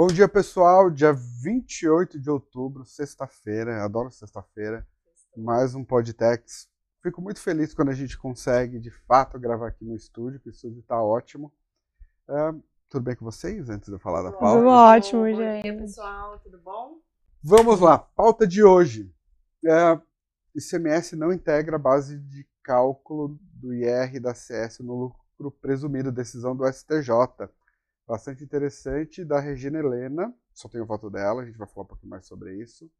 Bom dia, pessoal. Dia 28 de outubro, sexta-feira. Adoro sexta-feira. Mais um Podtex. Fico muito feliz quando a gente consegue, de fato, gravar aqui no estúdio, que o estúdio está ótimo. É, tudo bem com vocês, antes de eu falar da pauta? Tudo ótimo, Bom gente. dia, pessoal. Tudo bom? Vamos lá, pauta de hoje. É, ICMS não integra a base de cálculo do IR e da CS no lucro presumido, decisão do STJ. Bastante interessante, da Regina Helena, só tenho foto dela, a gente vai falar um pouquinho mais sobre isso.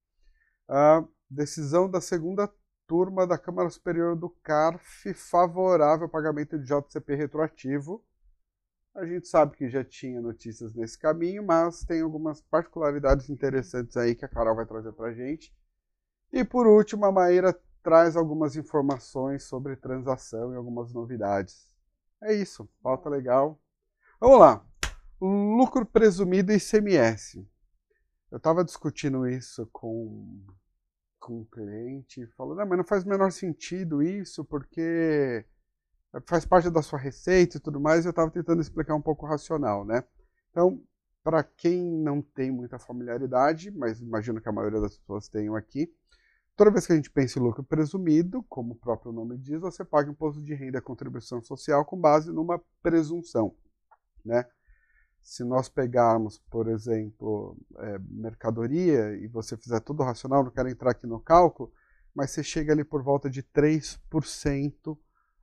A decisão da segunda turma da Câmara Superior do CARF favorável ao pagamento de JCP retroativo. A gente sabe que já tinha notícias nesse caminho, mas tem algumas particularidades interessantes aí que a Carol vai trazer para a gente. E por último, a Maíra traz algumas informações sobre transação e algumas novidades. É isso, pauta legal. Vamos lá. Lucro presumido ICMS. Eu estava discutindo isso com, com um cliente, falando, não, mas não faz o menor sentido isso, porque faz parte da sua receita e tudo mais, eu estava tentando explicar um pouco racional, né? Então, para quem não tem muita familiaridade, mas imagino que a maioria das pessoas tenham aqui, toda vez que a gente pensa em lucro presumido, como o próprio nome diz, você paga imposto de renda e contribuição social com base numa presunção, né? Se nós pegarmos, por exemplo, é, mercadoria e você fizer tudo racional, não quero entrar aqui no cálculo, mas você chega ali por volta de 3%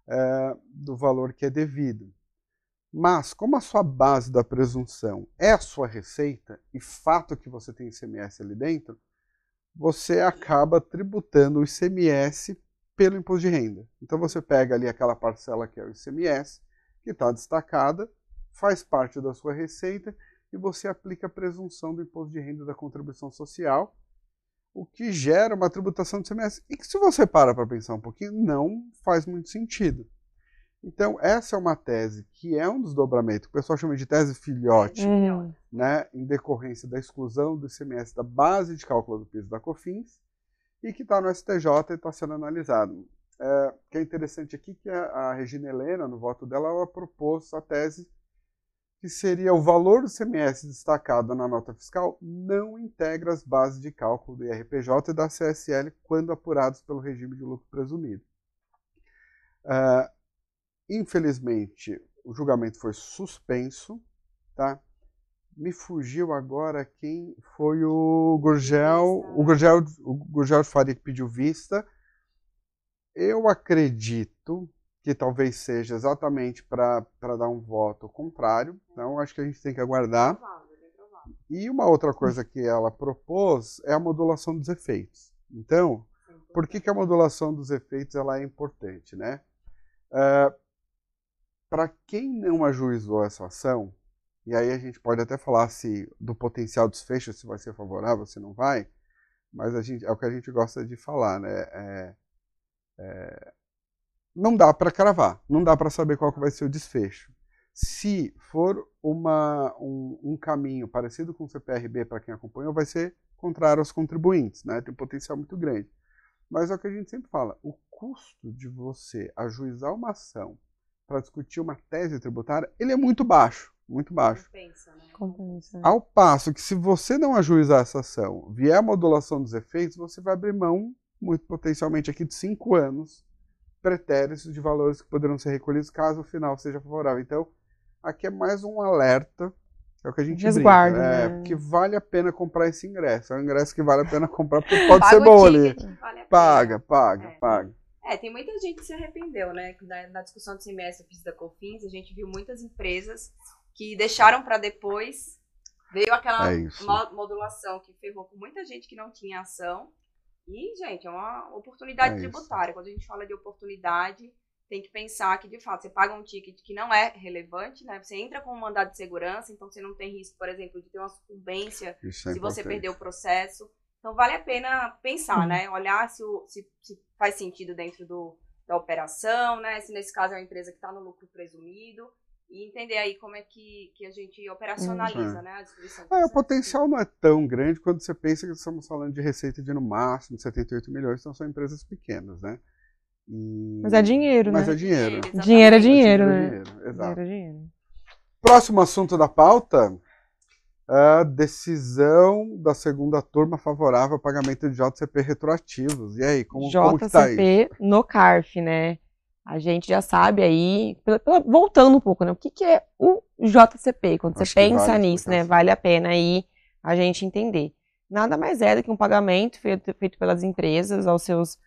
é, do valor que é devido. Mas, como a sua base da presunção é a sua receita, e fato que você tem ICMS ali dentro, você acaba tributando o ICMS pelo imposto de renda. Então você pega ali aquela parcela que é o ICMS, que está destacada, faz parte da sua receita, e você aplica a presunção do imposto de renda da contribuição social, o que gera uma tributação do ICMS. E que se você para para pensar um pouquinho, não faz muito sentido. Então, essa é uma tese que é um desdobramento, que o pessoal chama de tese filhote, Uhum. né, em decorrência da exclusão do ICMS da base de cálculo do piso da COFINS, e que está no STJ e está sendo analisado. É, o que é interessante aqui que a, a Regina Helena, no voto dela, ela propôs a tese que seria o valor do ICMS destacado na nota fiscal não integra as bases de cálculo do IRPJ e da CSL quando apurados pelo regime de lucro presumido. Uh, infelizmente, o julgamento foi suspenso, tá? Me fugiu agora quem foi o Gurgel, o Gurgel, o Gurgel Faria pediu vista. Eu acredito que talvez seja exatamente para dar um voto contrário. Então, acho que a gente tem que aguardar. E uma outra coisa que ela propôs é a modulação dos efeitos. Então, por que, que a modulação dos efeitos ela é importante? Né? Uh, para quem não ajuizou essa ação, e aí a gente pode até falar se do potencial desfecho, se vai ser favorável, se não vai, mas a gente, é o que a gente gosta de falar, né? É, é, não dá para cravar, não dá para saber qual que vai ser o desfecho. Se for uma, um, um caminho parecido com o CPRB para quem acompanhou, vai ser contrário aos contribuintes, né? Tem um potencial muito grande. Mas é o que a gente sempre fala, o custo de você ajuizar uma ação para discutir uma tese tributária, ele é muito baixo, muito baixo. Compensa, né? Compensa. Ao passo que se você não ajuizar essa ação, vier a modulação dos efeitos, você vai abrir mão, muito potencialmente aqui, de cinco anos pretéritos de valores que poderão ser recolhidos caso o final seja favorável. Então, aqui é mais um alerta, é o que a gente Resguardo, brinca, é, né? porque vale a pena comprar esse ingresso. É um ingresso que vale a pena comprar porque pode ser bom ali. vale. Paga, paga, É. paga. É, tem muita gente que se arrependeu, né? Na, na discussão do semestre do da COFINS, a gente viu muitas empresas que deixaram para depois. Veio aquela É modulação que ferrou com muita gente que não tinha ação. E, gente, é uma oportunidade É isso. tributária. Quando a gente fala de oportunidade, tem que pensar que, de fato, você paga um ticket que não é relevante, né? Você entra com um mandado de segurança, então você não tem risco, por exemplo, de ter uma sucumbência Isso é se você importante. perder o processo. Então vale a pena pensar, Uhum. né? Olhar se, o- se- se faz sentido dentro do, da operação, né? Se nesse caso é uma empresa que está no lucro presumido. E entender aí como é que, que a gente operacionaliza, Uhum. né? A distribuição. É, o potencial não é tão grande quando você pensa que estamos falando de receita de no máximo 78 milhões, então são empresas pequenas, né? E- Mas é dinheiro, Mas né? é dinheiro. Exatamente. Dinheiro é dinheiro, É né? dinheiro, exato. Dinheiro é dinheiro. Próximo assunto da pauta. a decisão da segunda turma favorável ao pagamento de JCP retroativos. E aí, como, JCP como que tá isso? no CARF, né? A gente já sabe aí, voltando um pouco, né? O que, que é o JCP? Quando Acho você pensa vale nisso, né? Vale a pena aí a gente entender. Nada mais é do que um pagamento feito, feito pelas empresas aos seus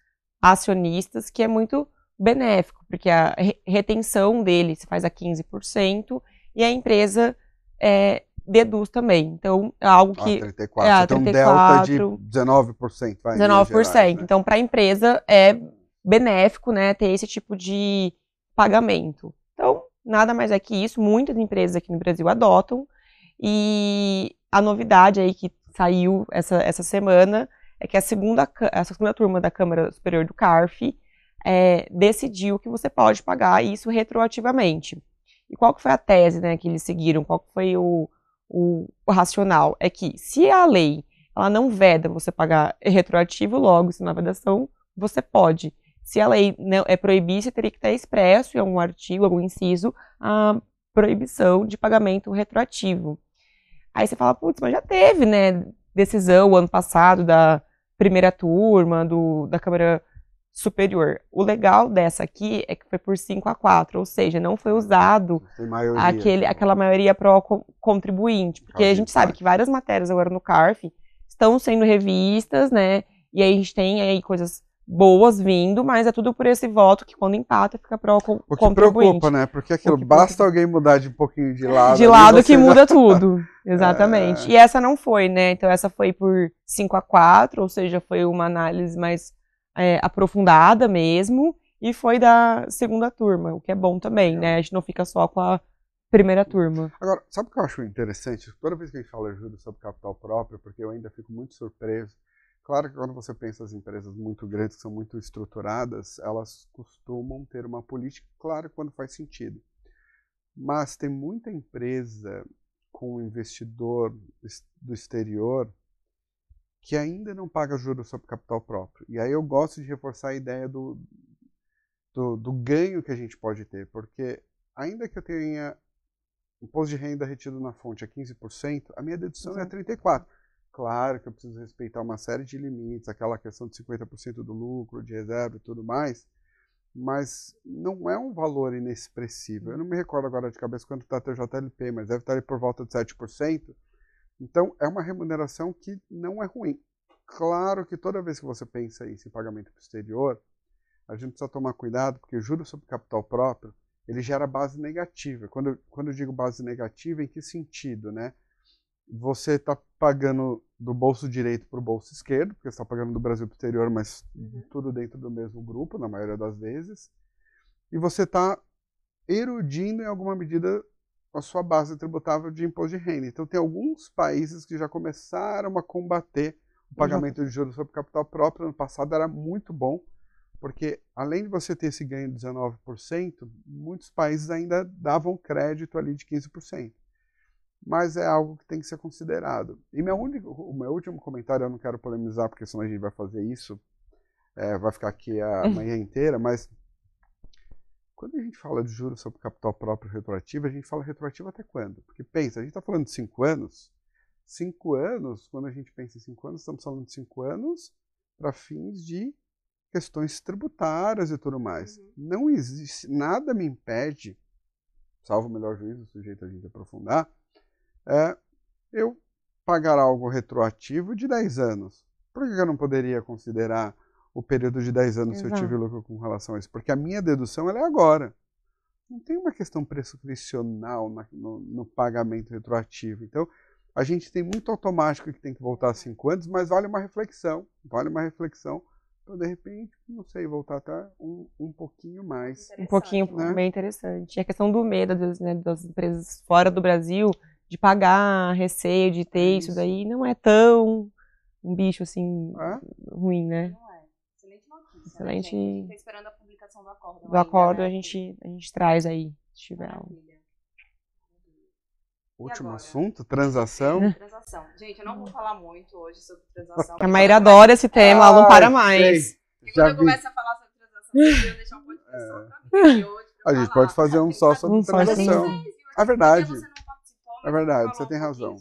acionistas, que é muito benéfico, porque a retenção dele se faz a 15% e a empresa é, deduz também. Então, é algo que. Ah, 34. É, Tem um delta de 19%. Vai, 19%. Gerais, né? Então, para a empresa é benéfico né, ter esse tipo de pagamento. Então, nada mais é que isso. Muitas empresas aqui no Brasil adotam. E a novidade aí que saiu essa, essa semana é que a segunda, a segunda turma da Câmara Superior do CARF é, decidiu que você pode pagar isso retroativamente. E qual que foi a tese né, que eles seguiram? Qual que foi o, o, o, racional? É que se a lei ela não veda você pagar retroativo, logo, se na vedação, você pode. Se a lei não é proibir, você teria que estar expresso em algum artigo, algum inciso, a proibição de pagamento retroativo. Aí você fala, putz, mas já teve, né, decisão ano passado da primeira turma, do, da Câmara superior. O legal dessa aqui é que foi por 5 a 4, ou seja, não foi usado maioria, aquele, aquela maioria pró-contribuinte, porque a gente sabe que várias matérias agora no CARF estão sendo revistas, né, e aí a gente tem aí coisas boas vindo, mas é tudo por esse voto que quando empata fica pró-contribuinte. O que preocupa, né, porque aquilo, basta alguém mudar de um pouquinho de lado. De lado que já... muda tudo, exatamente. É... E essa não foi, né, então essa foi por 5 a 4, ou seja, foi uma análise mais é, aprofundada mesmo, e foi da segunda turma, o que é bom também, né? A gente não fica só com a primeira turma. Agora, sabe o que eu acho interessante? Toda vez que a gente fala juros sobre capital próprio, porque eu ainda fico muito surpreso. Claro que quando você pensa as empresas muito grandes, que são muito estruturadas, elas costumam ter uma política, claro, quando faz sentido. Mas tem muita empresa com investidor do exterior que ainda não paga juros sobre capital próprio. E aí eu gosto de reforçar a ideia do, do, do ganho que a gente pode ter, porque ainda que eu tenha imposto de renda retido na fonte a 15%, a minha dedução é 34%. Claro que eu preciso respeitar uma série de limites, aquela questão de 50% do lucro, de reserva e tudo mais, mas não é um valor inexpressivo. Eu não me recordo agora de cabeça quanto está a TJLP, mas deve estar ali por volta de 7%. Então, é uma remuneração que não é ruim. Claro que toda vez que você pensa isso em pagamento exterior, a gente precisa tomar cuidado, porque juros sobre capital próprio, ele gera base negativa. Quando, quando eu digo base negativa, em que sentido, né? Você está pagando do bolso direito para o bolso esquerdo, porque você está pagando do Brasil para o exterior, mas uhum. tudo dentro do mesmo grupo, na maioria das vezes. E você está erudindo, em alguma medida, a sua base tributável de imposto de renda. Então, tem alguns países que já começaram a combater o pagamento de juros sobre capital próprio. No passado era muito bom, porque além de você ter esse ganho de 19%, muitos países ainda davam crédito ali de 15%. Mas é algo que tem que ser considerado. E meu único, o meu último comentário, eu não quero polemizar, porque senão a gente vai fazer isso, é, vai ficar aqui a manhã inteira, mas quando a gente fala de juros sobre capital próprio retroativo, a gente fala retroativo até quando? Porque pensa, a gente está falando de cinco anos. Cinco anos, quando a gente pensa em cinco anos, estamos falando de cinco anos para fins de questões tributárias e tudo mais. Uhum. Não existe, nada me impede, salvo o melhor juízo, sujeito a gente aprofundar, é, eu pagar algo retroativo de 10 anos. Por que eu não poderia considerar o período de 10 anos Exato. se eu tive lucro com relação a isso. Porque a minha dedução é agora. Não tem uma questão prescricional no, no, pagamento retroativo. Então, a gente tem muito automático que tem que voltar a 5 anos, mas vale uma reflexão. Vale uma reflexão para, de repente, não sei, voltar até um, um pouquinho mais. Um pouquinho né? bem interessante. E a questão do medo das, né, das empresas fora do Brasil de pagar receio de ter isso, isso daí não é tão um bicho assim é? ruim, né? Excelente. Né, a gente tá esperando a publicação do acordo. Do acordo né? a, gente, a gente traz aí, se tiver algo. Último assunto, transação. Transação. Gente, eu não vou falar muito hoje sobre transação. A Maíra adora esse tema, ela não para mais. E quando eu começo a falar sobre transação, eu deixar um pouco de é. pra mim. Hoje, a gente pode fazer um só sobre um transação. É verdade. É verdade, você tem razão.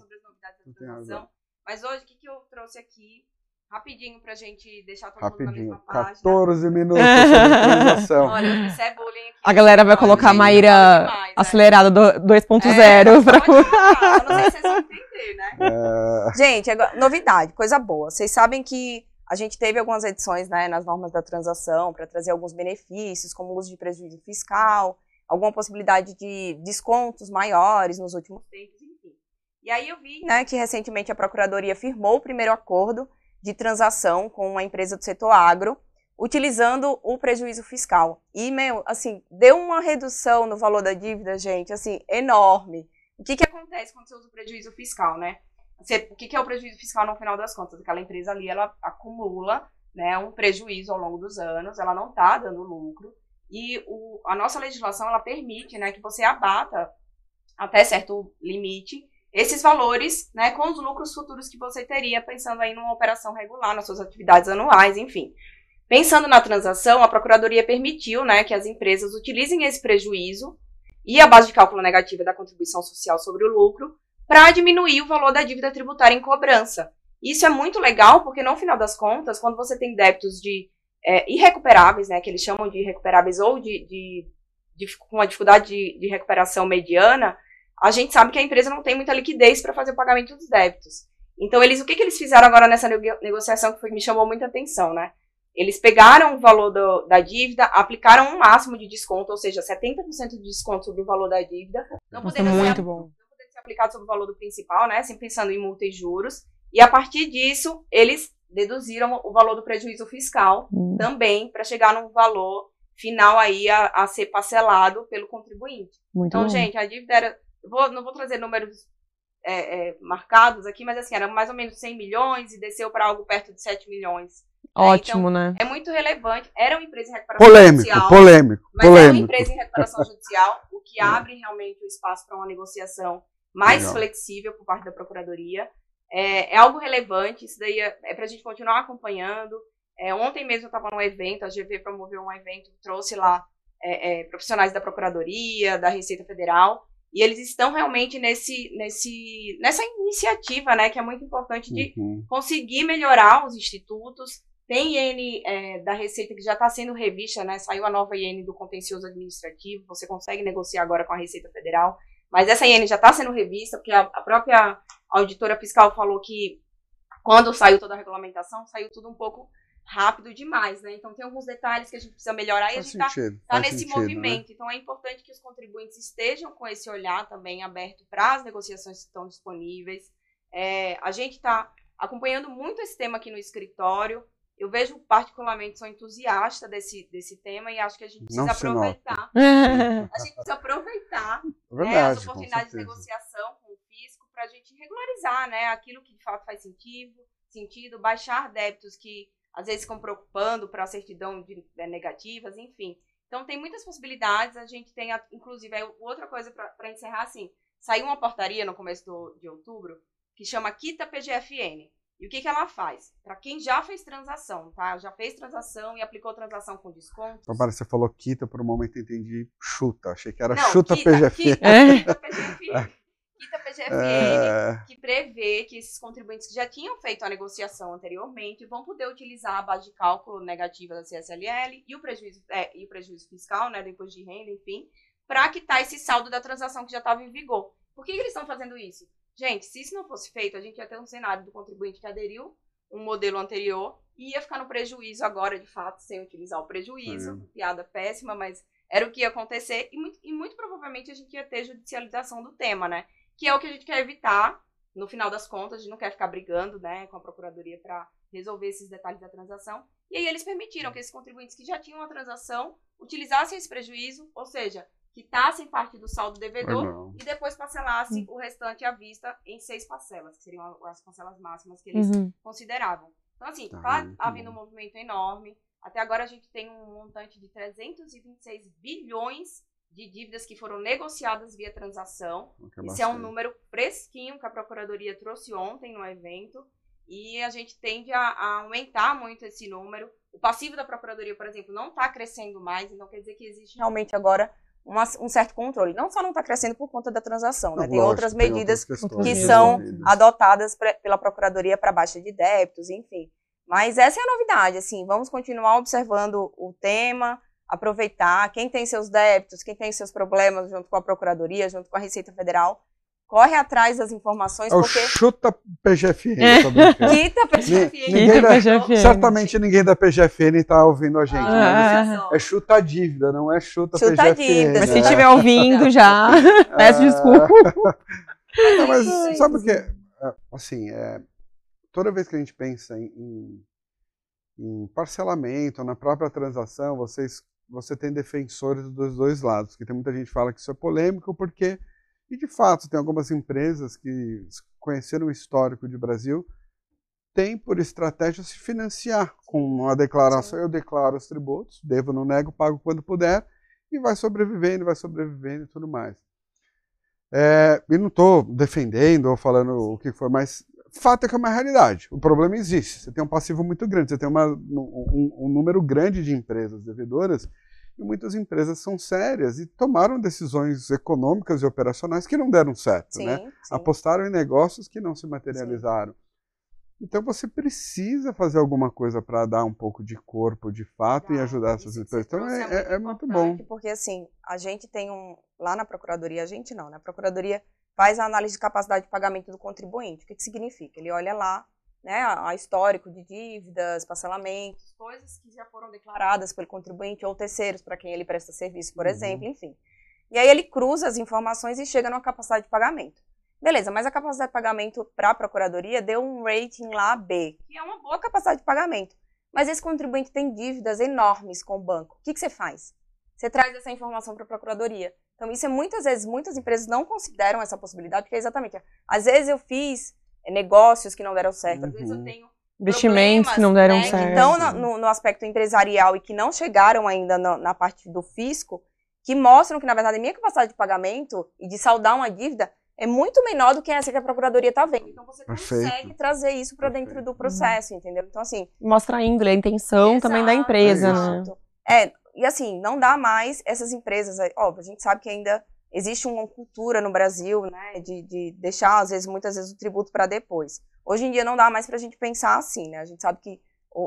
Tem razão. Mas hoje, o que, que eu trouxe aqui? Rapidinho pra gente deixar todo Rapidinho. mundo na mesma página. 14 minutos sobre transação. Olha, isso é bullying aqui. A galera vai colocar a Maíra demais, né? acelerada do 2.0 É, pra... não sei se vocês vão entender, né? É, Gente, agora, novidade, coisa boa. Vocês sabem que a gente teve algumas edições né, nas normas da transação para trazer alguns benefícios, como uso de prejuízo fiscal, alguma possibilidade de descontos maiores nos últimos tempos, enfim. E aí eu vi né, que recentemente a Procuradoria firmou o primeiro acordo de transação com uma empresa do setor agro, utilizando o prejuízo fiscal. E, meu, assim, deu uma redução no valor da dívida, gente, assim, enorme. O que, que acontece quando você usa o prejuízo fiscal, né? Você- o que, que é o prejuízo fiscal no final das contas? Aquela empresa ali, ela acumula né, um prejuízo ao longo dos anos, ela não está dando lucro, e o- a nossa legislação, ela permite né, que você abata até certo limite esses valores né, com os lucros futuros que você teria pensando aí numa operação regular, nas suas atividades anuais, enfim. Pensando na transação, a Procuradoria permitiu né, que as empresas utilizem esse prejuízo e a base de cálculo negativa da contribuição social sobre o lucro para diminuir o valor da dívida tributária em cobrança. Isso é muito legal, porque no final das contas, quando você tem débitos de é, irrecuperáveis, né, que eles chamam de irrecuperáveis ou de, de, de- com uma dificuldade de, de recuperação mediana, a gente sabe que a empresa não tem muita liquidez para fazer o pagamento dos débitos. Então, eles, o que, que eles fizeram agora nessa nego- negociação que foi, me chamou muita atenção, né? Eles pegaram o valor do- da dívida, aplicaram um máximo de desconto, ou seja, 70% de desconto sobre o valor da dívida. Não Nossa, podendo ser muito bom. não poder ser aplicado sobre o valor do principal, né? Sempre pensando em multa e juros. E a partir disso, eles deduziram o valor do prejuízo fiscal Hum. também para chegar num valor final aí a, a ser parcelado pelo contribuinte. Muito Então, bom. gente, a dívida era. vou- não vou trazer números é, é, marcados aqui, mas assim, era mais ou menos 100 milhões e desceu para algo perto de 7 milhões. Ótimo, né? É muito relevante. Era uma empresa em recuperação polêmico, judicial. polêmico, Mas é uma polêmico. empresa em recuperação judicial, o que abre realmente o espaço para uma negociação mais Legal. flexível por parte da Procuradoria. É, é algo relevante, isso daí é, é para a gente continuar acompanhando. É, ontem mesmo eu estava num evento, a GV promoveu um evento, trouxe lá é, é, profissionais da Procuradoria, da Receita Federal, e eles estão realmente nesse, nesse, nessa iniciativa, né, que é muito importante de Uhum. conseguir melhorar os institutos. Tem IN é, da Receita que já está sendo revista, né? Saiu a nova IN do contencioso administrativo, você consegue negociar agora com a Receita Federal. Mas essa IN já está sendo revista, porque a, a própria auditora fiscal falou que quando saiu toda a regulamentação, saiu tudo um pouco rápido demais, né? Então tem alguns detalhes que a gente precisa melhorar e a Faz gente está sentido. está faz nesse sentido, né? movimento. Então é importante que os contribuintes estejam com esse olhar também aberto para as negociações que estão disponíveis. É, a gente está acompanhando muito esse tema aqui no escritório. Eu vejo particularmente, sou entusiasta desse, desse tema e acho que a gente precisa se nota. aproveitar. A gente precisa aproveitar É né, verdade, as oportunidades de negociação para a gente regularizar né, aquilo que de fato faz sentido, sentido, baixar débitos que às vezes ficam preocupando para a certidão de, né, negativas, enfim. Então tem muitas possibilidades, a gente tem, a- inclusive, aí, outra coisa para encerrar assim, saiu uma portaria no começo do- de outubro que chama Quita PGFN. E o que, que ela faz? Para quem já fez transação, tá? Já fez transação e aplicou transação com desconto. Agora você falou quita, por um momento eu entendi chuta. Achei que era Não, chuta quita, PGF. Quita, É. quita PGFN. Quita PGFN É, que prevê que esses contribuintes que já tinham feito a negociação anteriormente vão poder utilizar a base de cálculo negativa da CSLL e o prejuízo, é, e o prejuízo fiscal, né, do imposto de renda, enfim, para quitar esse saldo da transação que já estava em vigor. Por que, que eles estão fazendo isso? Gente, se isso não fosse feito, a gente ia ter um cenário do contribuinte que aderiu um modelo anterior e ia ficar no prejuízo agora, de fato, sem utilizar o prejuízo. Piada péssima, mas era o que ia acontecer e muito, e muito provavelmente a gente ia ter judicialização do tema, né? Que é o que a gente quer evitar. No final das contas, a gente não quer ficar brigando né, com a Procuradoria para resolver esses detalhes da transação. E aí eles permitiram que esses contribuintes que já tinham a transação utilizassem esse prejuízo, ou seja, quitassem parte do saldo devedor e depois parcelassem o restante à vista em seis parcelas, que seriam as parcelas máximas que eles Uhum. consideravam. Então, assim, Tá, está muito havendo um movimento enorme. Até agora a gente tem um montante de 326 bilhões de dívidas que foram negociadas via transação. Esse é um número fresquinho que a Procuradoria trouxe ontem no evento. E a gente tende a, a aumentar muito esse número. O passivo da Procuradoria, por exemplo, não está crescendo mais, então quer dizer que existe realmente agora uma, um certo controle. Não só não está crescendo por conta da transação, né? Tem lógico, outras tem medidas outras que são adotadas pre- pela Procuradoria para baixa de débitos, enfim. Mas essa é a novidade, assim, vamos continuar observando o tema, aproveitar quem tem seus débitos, quem tem seus problemas junto com a Procuradoria, junto com a Receita Federal, corre atrás das informações, É o porque chuta PGFN, É. quita a PGFN. Ninguém Quita da- PGFN. Certamente ninguém da PGFN está ouvindo a gente. Ah. mas É chuta a dívida, não é chuta, Chuta a PGFN. dívida, Mas né? se estiver ouvindo já, peço É. desculpa. Não, mas Ai, sabe o que? é? É, Assim, é, toda vez que a gente pensa em, em- em parcelamento, na própria transação, vocês, você tem defensores dos dois lados, que tem muita gente que fala que isso é polêmico, porque, e de fato, tem algumas empresas que conheceram o histórico de Brasil, tem por estratégia se financiar com uma declaração, eu declaro os tributos, devo, não nego, pago quando puder, e vai sobrevivendo, vai sobrevivendo e tudo mais. É, e não estou defendendo ou falando o que for, mas fato é que é uma realidade. O problema existe. Você tem um passivo muito grande, você tem uma- um, um número grande de empresas devedoras e muitas empresas são sérias e tomaram decisões econômicas e operacionais que não deram certo, Sim, né? sim. Apostaram em negócios que não se materializaram. Então você precisa fazer alguma coisa para dar um pouco de corpo, de fato, e ajudar essas empresas. Então trouxe é, é- é muito bom. Porque assim, a gente tem um. Lá na Procuradoria, a gente não, né? A Procuradoria faz a análise de capacidade de pagamento do contribuinte. O que, que significa? Ele olha lá, né, a, histórico de dívidas, parcelamentos, coisas que já foram declaradas pelo contribuinte ou terceiros para quem ele presta serviço, por Uhum. exemplo, enfim. E aí ele cruza as informações e chega numa capacidade de pagamento. Beleza, mas a capacidade de pagamento para a Procuradoria deu um rating lá B, que é uma boa capacidade de pagamento. Mas esse contribuinte tem dívidas enormes com o banco. O que, que você faz? Você traz essa informação para a Procuradoria. Então, isso é muitas vezes, muitas empresas não consideram essa possibilidade, porque é exatamente. Às vezes eu fiz eh, negócios que não deram certo, às vezes eu Uhum. tenho Investimentos que não deram né, que certo. estão na- no, no aspecto empresarial e que não chegaram ainda na, na parte do fisco, que mostram que, na verdade, a minha capacidade de pagamento e de saldar uma dívida é muito menor do que essa que a Procuradoria está vendo. Então, você Perfeito. consegue trazer isso para dentro do processo, entendeu? Então, assim, Mostra a índole, a intenção também da Exato, empresa, É né? exato. É, e assim, não dá mais essas empresas. Óbvio, a gente sabe que ainda existe uma cultura no Brasil, né, de, de deixar, às vezes, muitas vezes, o tributo para depois. Hoje em dia não dá mais para a gente pensar assim, né? A gente sabe que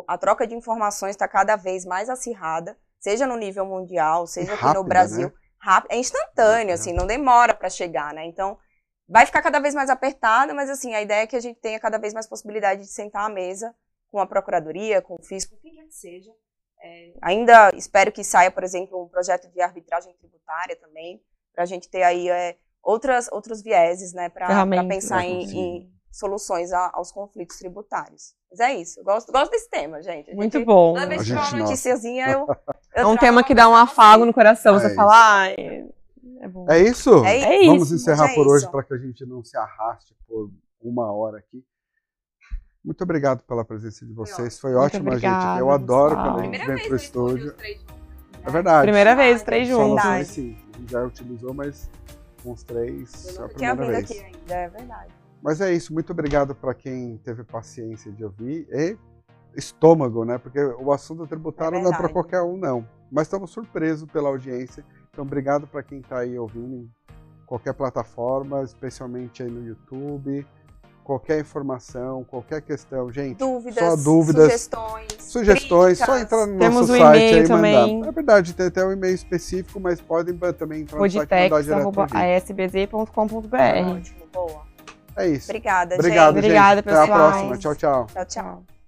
a troca de informações está cada vez mais acirrada, seja no nível mundial, seja aqui no Brasil. né? Rápido, é instantâneo, É. assim, não demora para chegar, né? Então, vai ficar cada vez mais apertada, mas assim, a ideia é que a gente tenha cada vez mais possibilidade de sentar à mesa com a procuradoria, com o fisco, com quem quer que seja. É, ainda espero que saia, por exemplo, um projeto de arbitragem tributária também, para a gente ter aí é, outras, outros vieses, né, para pensar né, em, em soluções a- aos conflitos tributários. Mas é isso, eu gosto, gosto desse tema, gente. A Muito gente- bom. Toda vez A que uma gente noticiazinha, eu, eu É um tema que dá um afago no coração. É Você isso. fala, ai, é bom. É isso? É É Vamos isso, encerrar é por hoje para que a gente não se arraste por uma hora aqui. Muito obrigado pela presença de vocês. Foi ótimo, gente. obrigada, Eu adoro Gustavo. quando a gente vem pro estúdio. né? É verdade. Primeira vez, três Só juntos. nós Verdade. dois, sim. A gente já utilizou, mas com os três Eu é a primeira vez. aqui ainda, é verdade. Mas é isso. Muito obrigado para quem teve paciência de ouvir. E estômago, né? Porque o assunto tributário É não é para qualquer um, não. Mas estamos surpresos pela audiência. Então, obrigado para quem está aí ouvindo em qualquer plataforma, especialmente aí no YouTube. Qualquer informação, qualquer questão, gente. Dúvidas, só dúvidas, sugestões, sugestões, só críticas. entrar no Temos nosso site e-mail aí e também. mandar. É verdade, tem até um e-mail específico, mas podem também entrar no site e mandar tex.asbz.com.br. Ótimo, boa. É isso. Obrigada, Obrigado, gente. gente. Obrigada, Até a pessoal. próxima. Tchau. Tchau, tchau. Tchau.